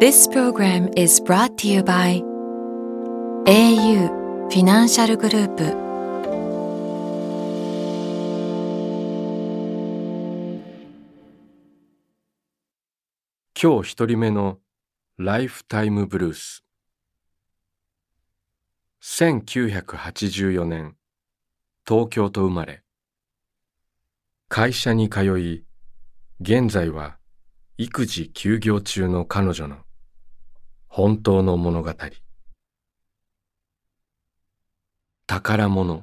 This program is brought to you by au フィナンシャルグループ今日一人目のライフタイムブルース1984年東京と生まれ会社に通い現在は育児休業中の彼女の本当の物語。宝物。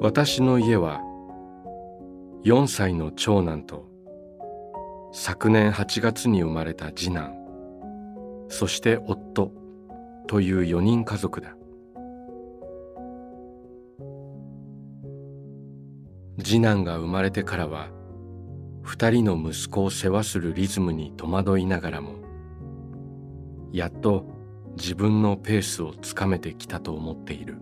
私の家は4歳の長男と昨年8月に生まれた次男そして夫という4人家族だ。次男が生まれてからは2人の息子を世話するリズムに戸惑いながらもやっと自分のペースをつかめてきたと思っている。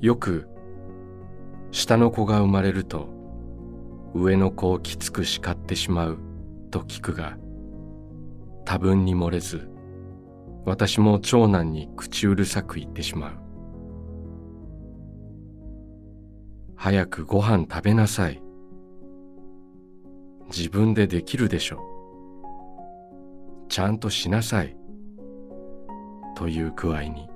よく下の子が生まれると上の子をきつく叱ってしまうと聞くが多分に漏れず私も長男に口うるさく言ってしまう。早くご飯食べなさい。自分でできるでしょ。ちゃんとしなさい。という具合に。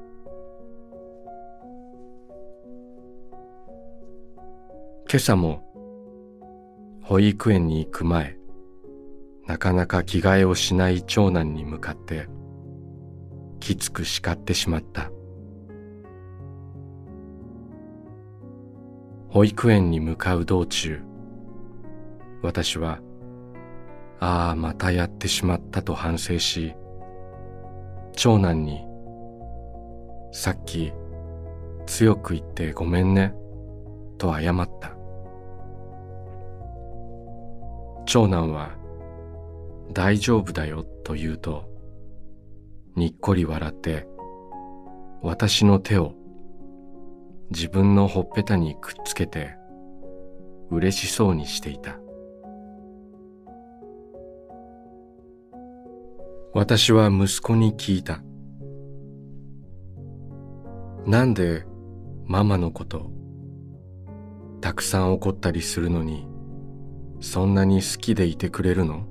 今朝も保育園に行く前なかなか着替えをしない長男に向かってきつく叱ってしまった。保育園に向かう道中私はああまたやってしまったと反省し長男にさっき強く言ってごめんねと謝った。長男は大丈夫だよと言うとにっこり笑って私の手を自分のほっぺたにくっつけて嬉しそうにしていた。私は息子に聞いた。なんでママのことたくさん怒ったりするのにそんなに好きでいてくれるの？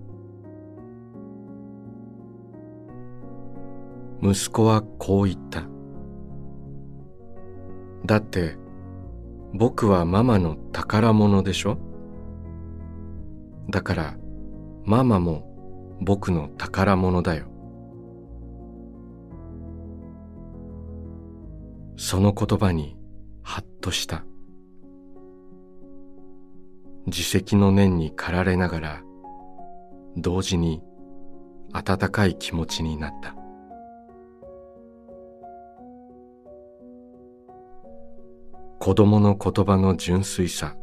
息子はこう言った。だって僕はママの宝物でしょ？だからママも僕の宝物だよ。その言葉にハッとした。自責の念に駆られながら同時に温かい気持ちになった。子供の言葉の純粋さ。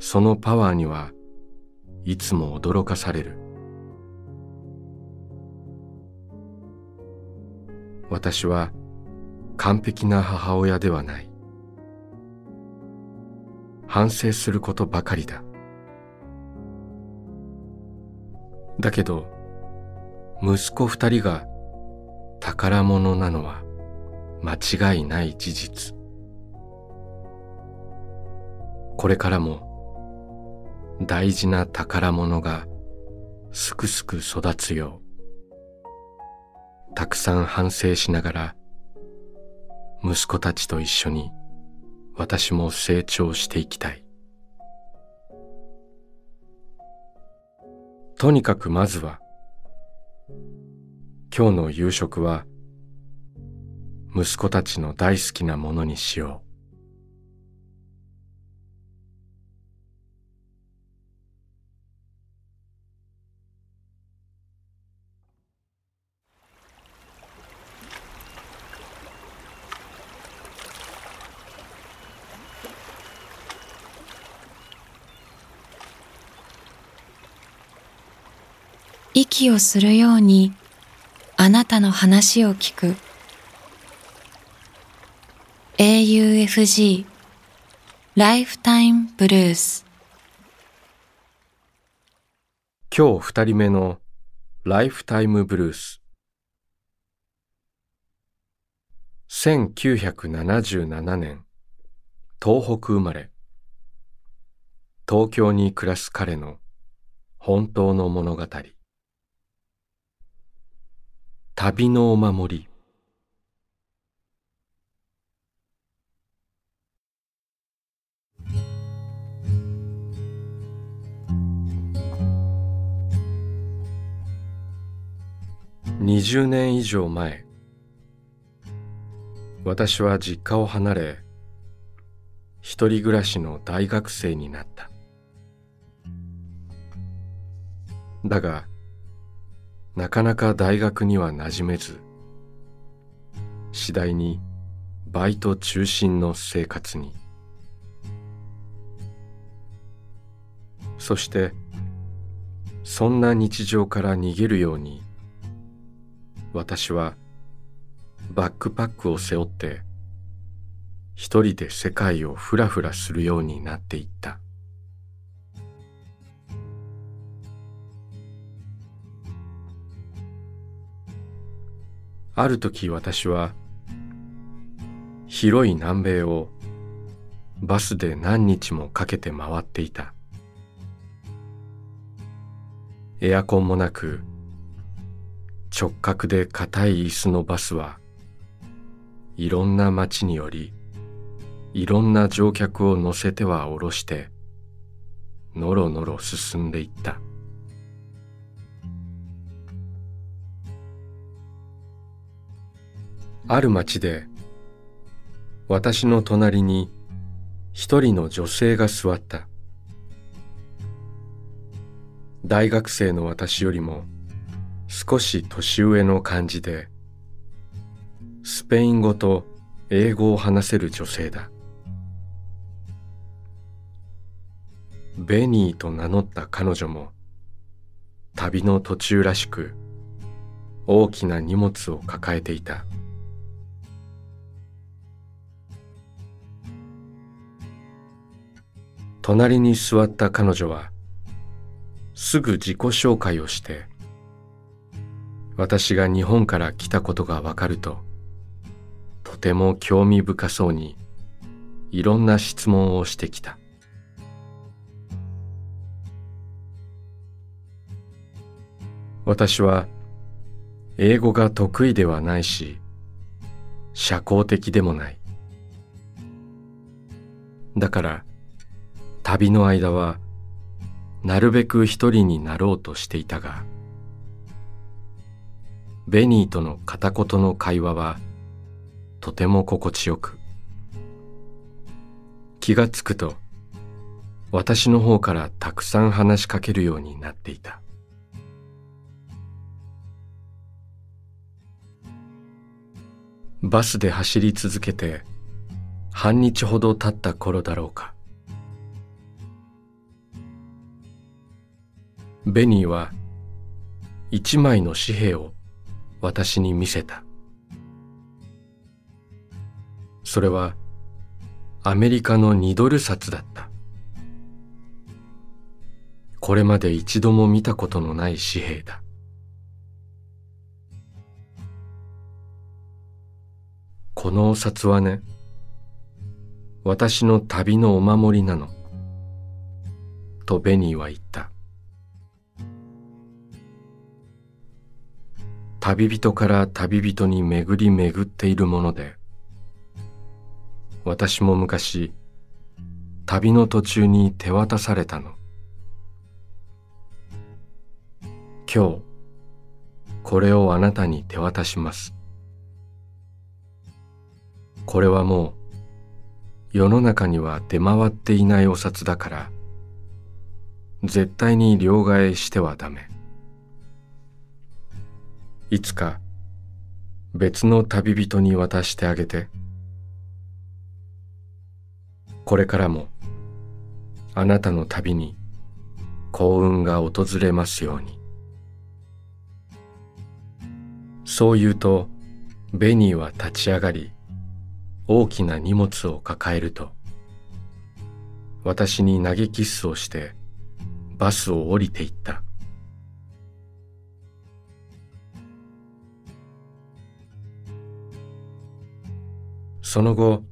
そのパワーにはいつも驚かされる。私は完璧な母親ではない。反省することばかりだ。だけど息子二人が宝物なのは間違いない事実。これからも大事な宝物がすくすく育つようたくさん反省しながら息子たちと一緒に私も成長していきたいとにかくまずは今日の夕食は息子たちの大好きなものにしよう。息をするようにあなたの話を聞く。AUFG ライフタイムブルース今日二人目のライフタイムブルース1977年東北生まれ。東京に暮らす彼の本当の物語。旅のお守り。20年以上前私は実家を離れ一人暮らしの大学生になった。だがなかなか大学には馴染めず次第にバイト中心の生活に。そしてそんな日常から逃げるように私はバックパックを背負って一人で世界をふらふらするようになっていった。ある時私は広い南米をバスで何日もかけて回っていた。エアコンもなく直角で硬い椅子のバスはいろんな街によりいろんな乗客を乗せては降ろしてのろのろ進んでいった。ある町で私の隣に一人の女性が座った。大学生の私よりも少し年上の感じでスペイン語と英語を話せる女性だ。ベニーと名乗った彼女も旅の途中らしく大きな荷物を抱えていた。隣に座った彼女はすぐ自己紹介をして私が日本から来たことがわかるととても興味深そうにいろんな質問をしてきた。私は英語が得意ではないし社交的でもない。だから旅の間はなるべく一人になろうとしていたがベニーとの片言の会話はとても心地よく。気がつくと私の方からたくさん話しかけるようになっていた。バスで走り続けて半日ほど経った頃だろうか。ベニーは一枚の紙幣を私に見せた。それはアメリカの2ドル札だった。これまで一度も見たことのない紙幣だ。このお札はね私の旅のお守りなの。とベニーは言った。旅人から旅人に巡り巡っているもので私も昔旅の途中に手渡されたの。今日これをあなたに手渡します。これはもう世の中には出回っていないお札だから絶対に両替してはダメ。いつか別の旅人に渡してあげて。これからもあなたの旅に幸運が訪れますように。そう言うとベニーは立ち上がり大きな荷物を抱えると私に投げキッスをしてバスを降りていった。その後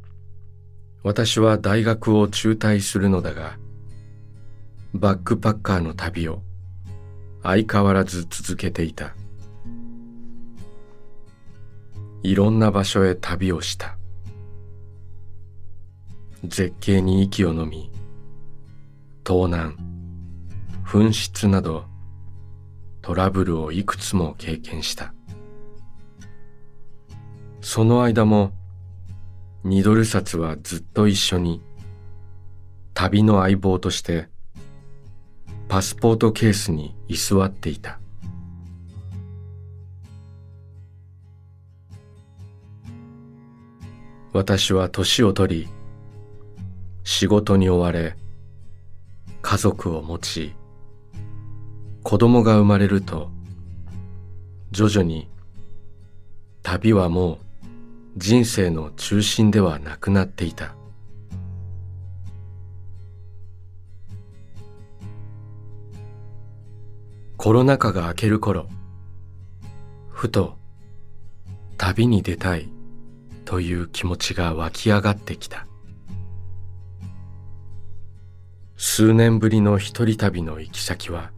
私は大学を中退するのだがバックパッカーの旅を相変わらず続けていた。いろんな場所へ旅をした。絶景に息をのみ盗難紛失などトラブルをいくつも経験した。その間もニドル札はずっと一緒に旅の相棒としてパスポートケースに居座っていた。私は年を取り仕事に追われ家族を持ち子供が生まれると徐々に旅はもう人生の中心ではなくなっていた。コロナ禍が明ける頃ふと旅に出たいという気持ちが湧き上がってきた。数年ぶりの一人旅の行き先は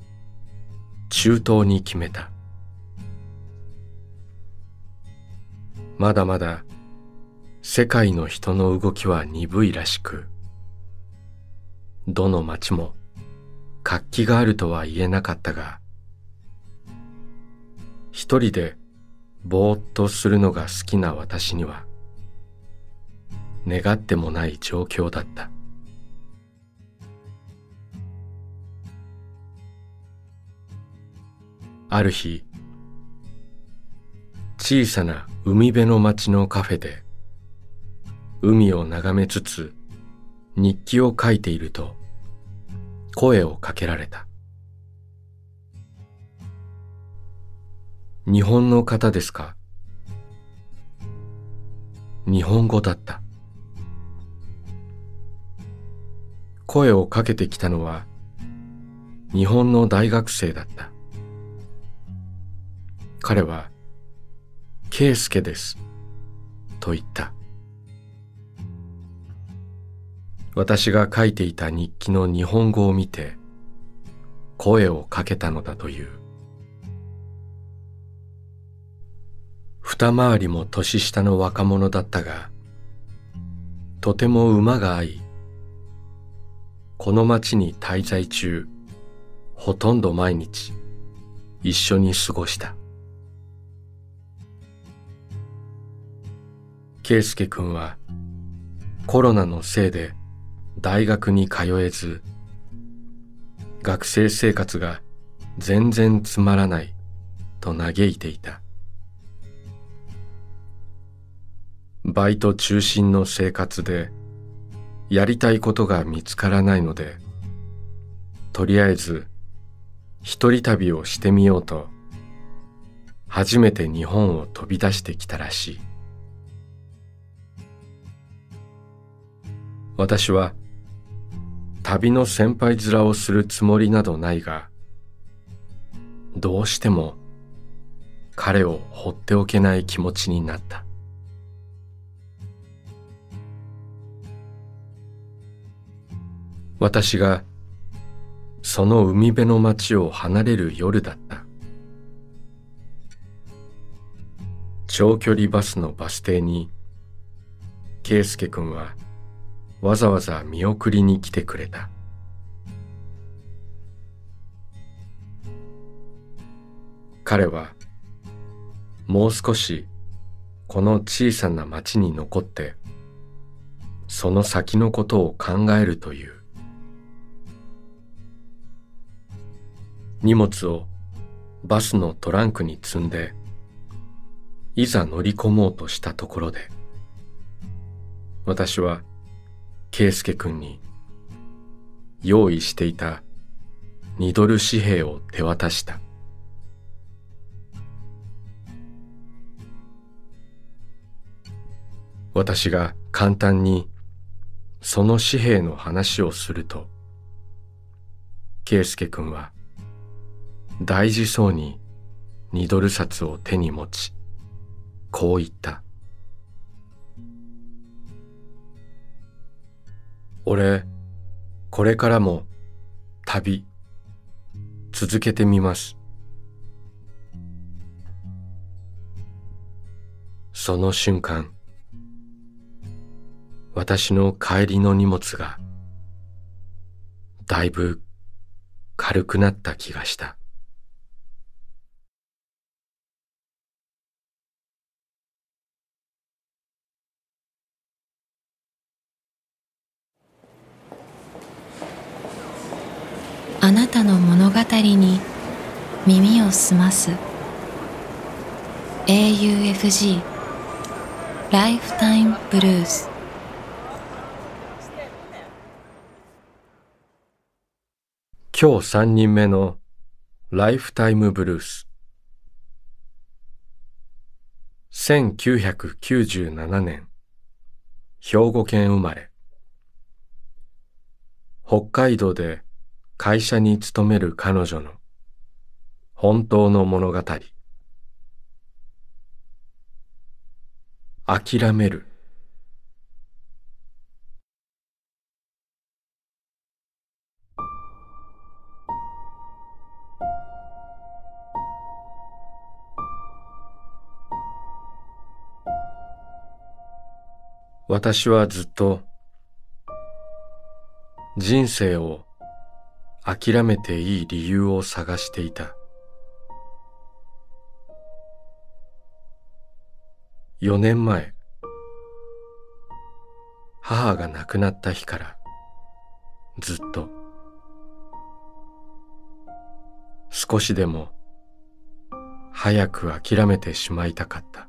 中東に決めた。まだまだ世界の人の動きは鈍いらしくどの町も活気があるとは言えなかったが一人でぼーっとするのが好きな私には願ってもない状況だった。ある日小さな海辺の町のカフェで海を眺めつつ日記を書いていると声をかけられた。日本の方ですか？日本語だった。声をかけてきたのは日本の大学生だった。彼は「圭介です」と言った。私が書いていた日記の日本語を見て声をかけたのだという。二回りも年下の若者だったがとても馬が合いこの町に滞在中ほとんど毎日一緒に過ごした。圭介君はコロナのせいで大学に通えず学生生活が全然つまらないと嘆いていた。バイト中心の生活でやりたいことが見つからないのでとりあえず一人旅をしてみようと初めて日本を飛び出してきたらしい。私は旅の先輩面をするつもりなどないがどうしても彼を放っておけない気持ちになった。私がその海辺の町を離れる夜だった。長距離バスのバス停に圭介君はわざわざ見送りに来てくれた。彼はもう少しこの小さな町に残ってその先のことを考えるという。荷物をバスのトランクに積んでいざ乗り込もうとしたところで私は圭介君に用意していた2ドル紙幣を手渡した。私が簡単にその紙幣の話をすると圭介君は大事そうに2ドル札を手に持ちこう言った。俺これからも旅続けてみます。その瞬間私の帰りの荷物がだいぶ軽くなった気がした。あなたの物語に耳を澄ます。AUFG ライフタイムブルース今日三人目のライフタイムブルース1997年。兵庫県生まれ。北海道で会社に勤める彼女の本当の物語。諦める。私はずっと人生を諦めていい理由を探していた。4年前母が亡くなった日からずっと少しでも早く諦めてしまいたかった。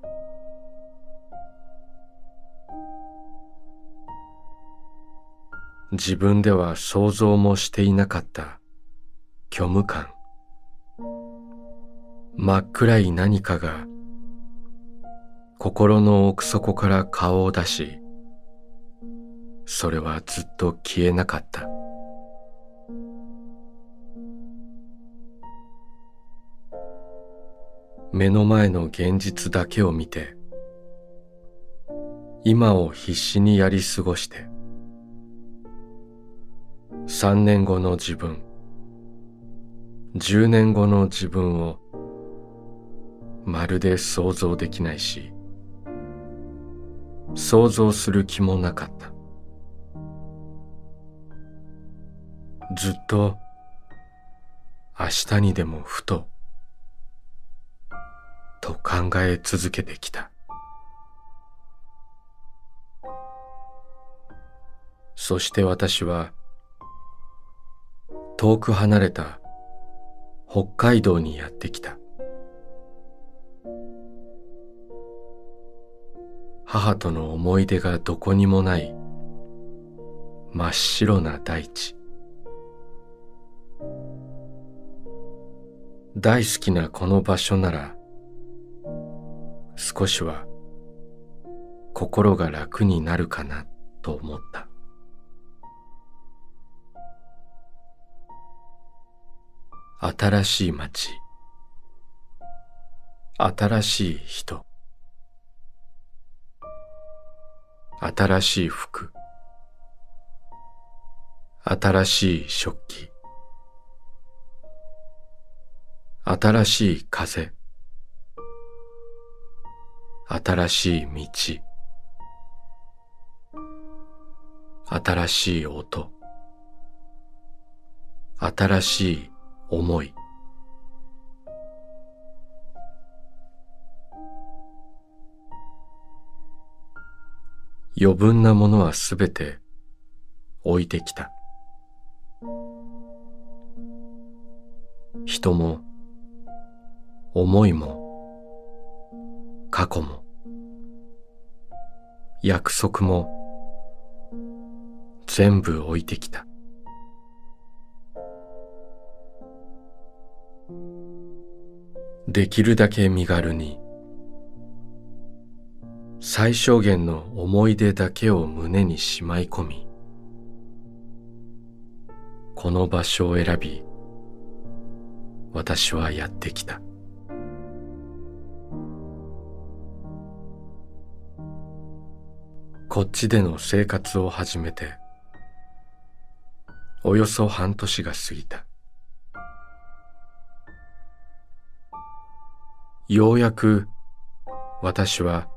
自分では想像もしていなかった。虚無感。真っ暗い何かが心の奥底から顔を出しそれはずっと消えなかった。目の前の現実だけを見て今を必死にやり過ごして3年後の自分。10年後の自分をまるで想像できないし想像する気もなかった。ずっと明日にでもふとと考え続けてきた。そして私は遠く離れた北海道にやってきた。母との思い出がどこにもない真っ白な大地。大好きなこの場所なら少しは心が楽になるかなと思った。新しい街。新しい人。新しい服。新しい食器。新しい風。新しい道。新しい音。新しい思い余分なものはすべて置いてきた。人も思いも過去も約束も全部置いてきた。できるだけ身軽に。最小限の思い出だけを胸にしまい込みこの場所を選び私はやってきた。こっちでの生活を始めておよそ半年が過ぎた。ようやく私は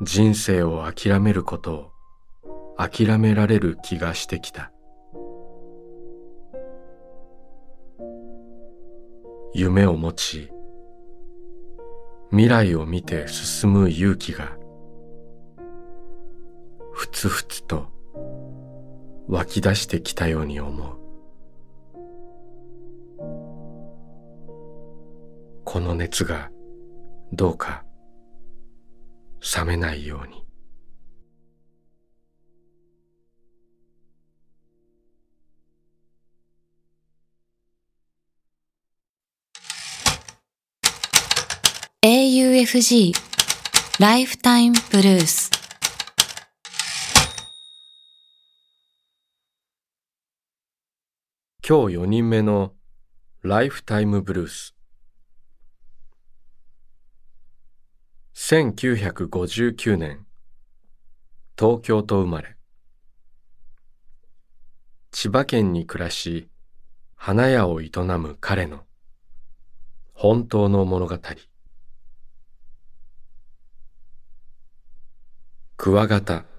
人生を諦めることを諦められる気がしてきた。夢を持ち未来を見て進む勇気がふつふつと湧き出してきたように思う。この熱がどうか冷めないように「AUFG ライフタイムブルース」今日4人目のライフタイムブルース1959年。東京と生まれ。千葉県に暮らし花屋を営む彼の本当の物語。クワガタ。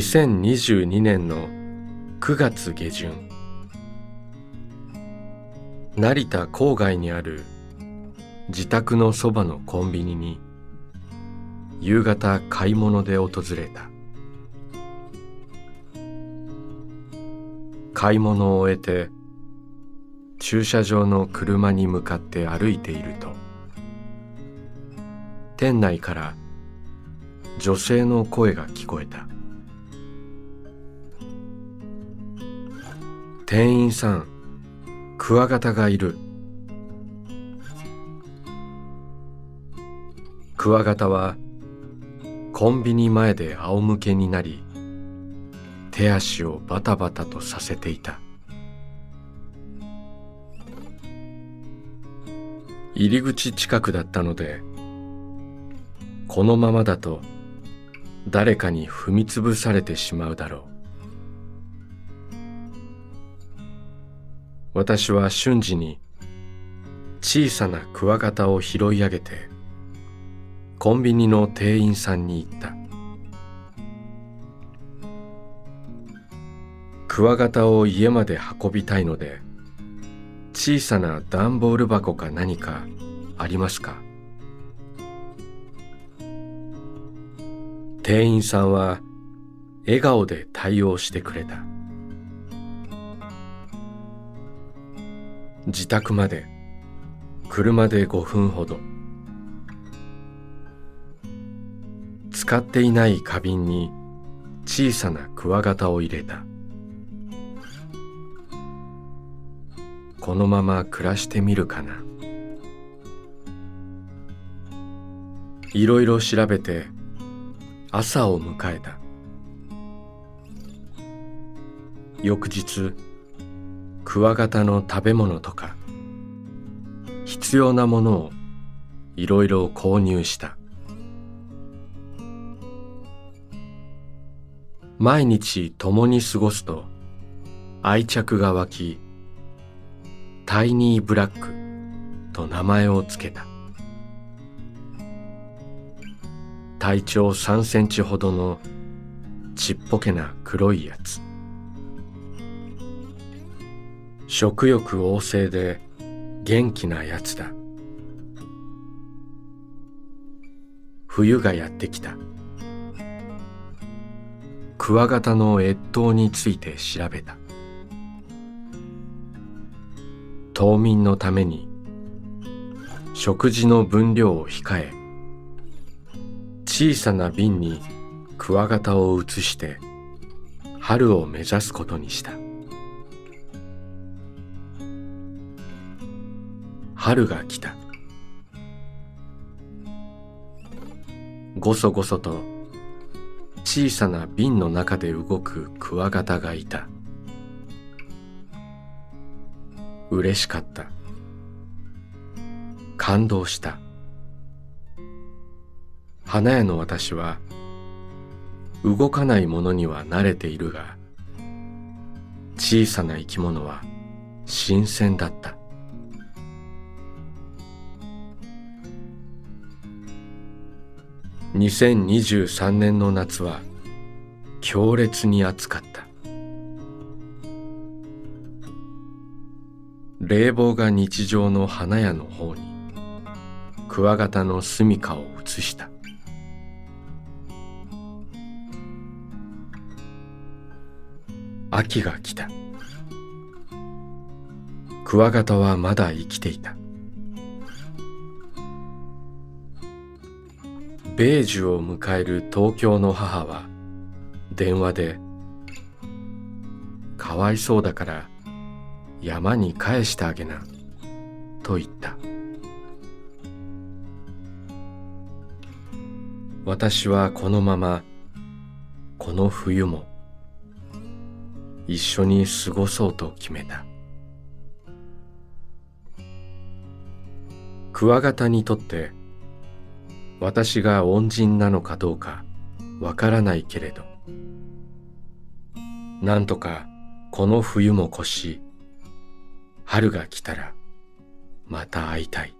2022年の9月下旬成田郊外にある自宅のそばのコンビニに夕方買い物で訪れた。買い物を終えて駐車場の車に向かって歩いていると店内から女性の声が聞こえた。店員さんクワガタがいる。クワガタはコンビニ前で仰向けになり手足をバタバタとさせていた。入り口近くだったのでこのままだと誰かに踏みつぶされてしまうだろう。私は瞬時に小さなクワガタを拾い上げてコンビニの店員さんに言った。クワガタを家まで運びたいので小さな段ボール箱か何かありますか？店員さんは笑顔で対応してくれた。自宅まで車で5分ほど。使っていない花瓶に小さなクワガタを入れた。このまま暮らしてみるかな。いろいろ調べて朝を迎えた。翌日クワガタの食べ物とか必要なものをいろいろ購入した。毎日共に過ごすと愛着が湧きタイニーブラックと名前をつけた。体長3センチほどのちっぽけな黒いやつ。食欲旺盛で元気なやつだ。冬がやってきた。クワガタの越冬について調べた。冬眠のために食事の分量を控え小さな瓶にクワガタを移して春を目指すことにした。春が来た。ごそごそと小さな瓶の中で動くクワガタがいた。嬉しかった。感動した。花屋の私は動かないものには慣れているが小さな生き物は新鮮だった。2023年の夏は強烈に暑かった。冷房が日常の花屋の方にクワガタの住処を移した。秋が来た。クワガタはまだ生きていた。米寿を迎える東京の母は電話で「かわいそうだから山に返してあげな」と言った。私はこのままこの冬も一緒に過ごそうと決めた。クワガタにとって私が恩人なのかどうかわからないけれど。なんとかこの冬も越し春が来たらまた会いたい。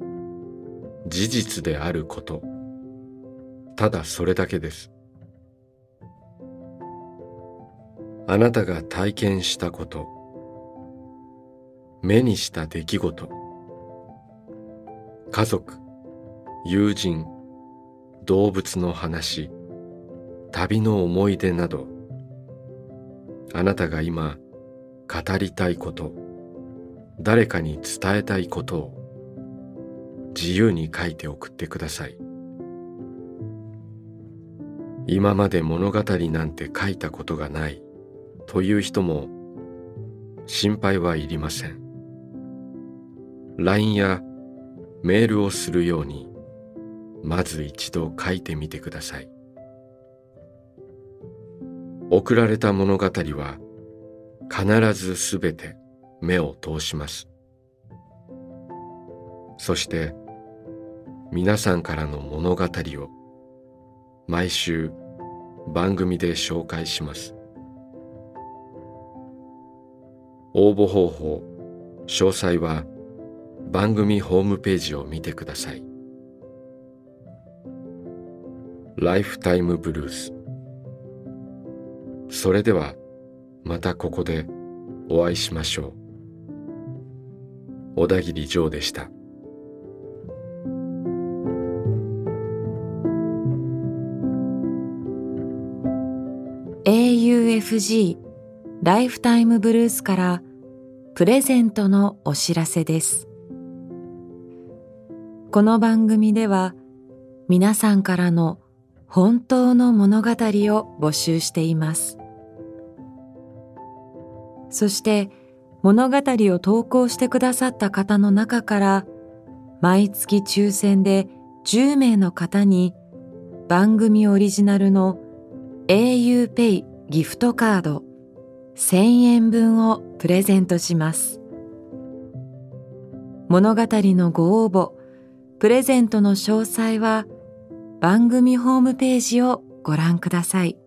事実であること。ただそれだけです。あなたが体験したこと。目にした出来事。家族友人動物の話旅の思い出など。あなたが今語りたいこと。誰かに伝えたいことを。自由に書いて送ってください。今まで物語なんて書いたことがないという人も心配はいりません。LINE やメールをするようにまず一度書いてみてください。送られた物語は必ずすべて目を通します。そして皆さんからの物語を毎週番組で紹介します。応募方法詳細は番組ホームページを見てください。ライフタイムブルースそれではまたここでお会いしましょう。小田切ジョーでした。UFG ライフタイムブルースからプレゼントのお知らせです。この番組では皆さんからの本当の物語を募集しています。そして物語を投稿してくださった方の中から毎月抽選で10名の方に番組オリジナルの auPay ギフトカード1000円分をプレゼントします。物語のご応募、プレゼントの詳細は番組ホームページをご覧ください。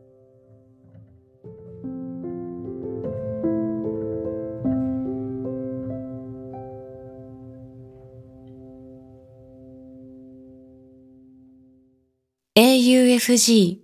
AUFG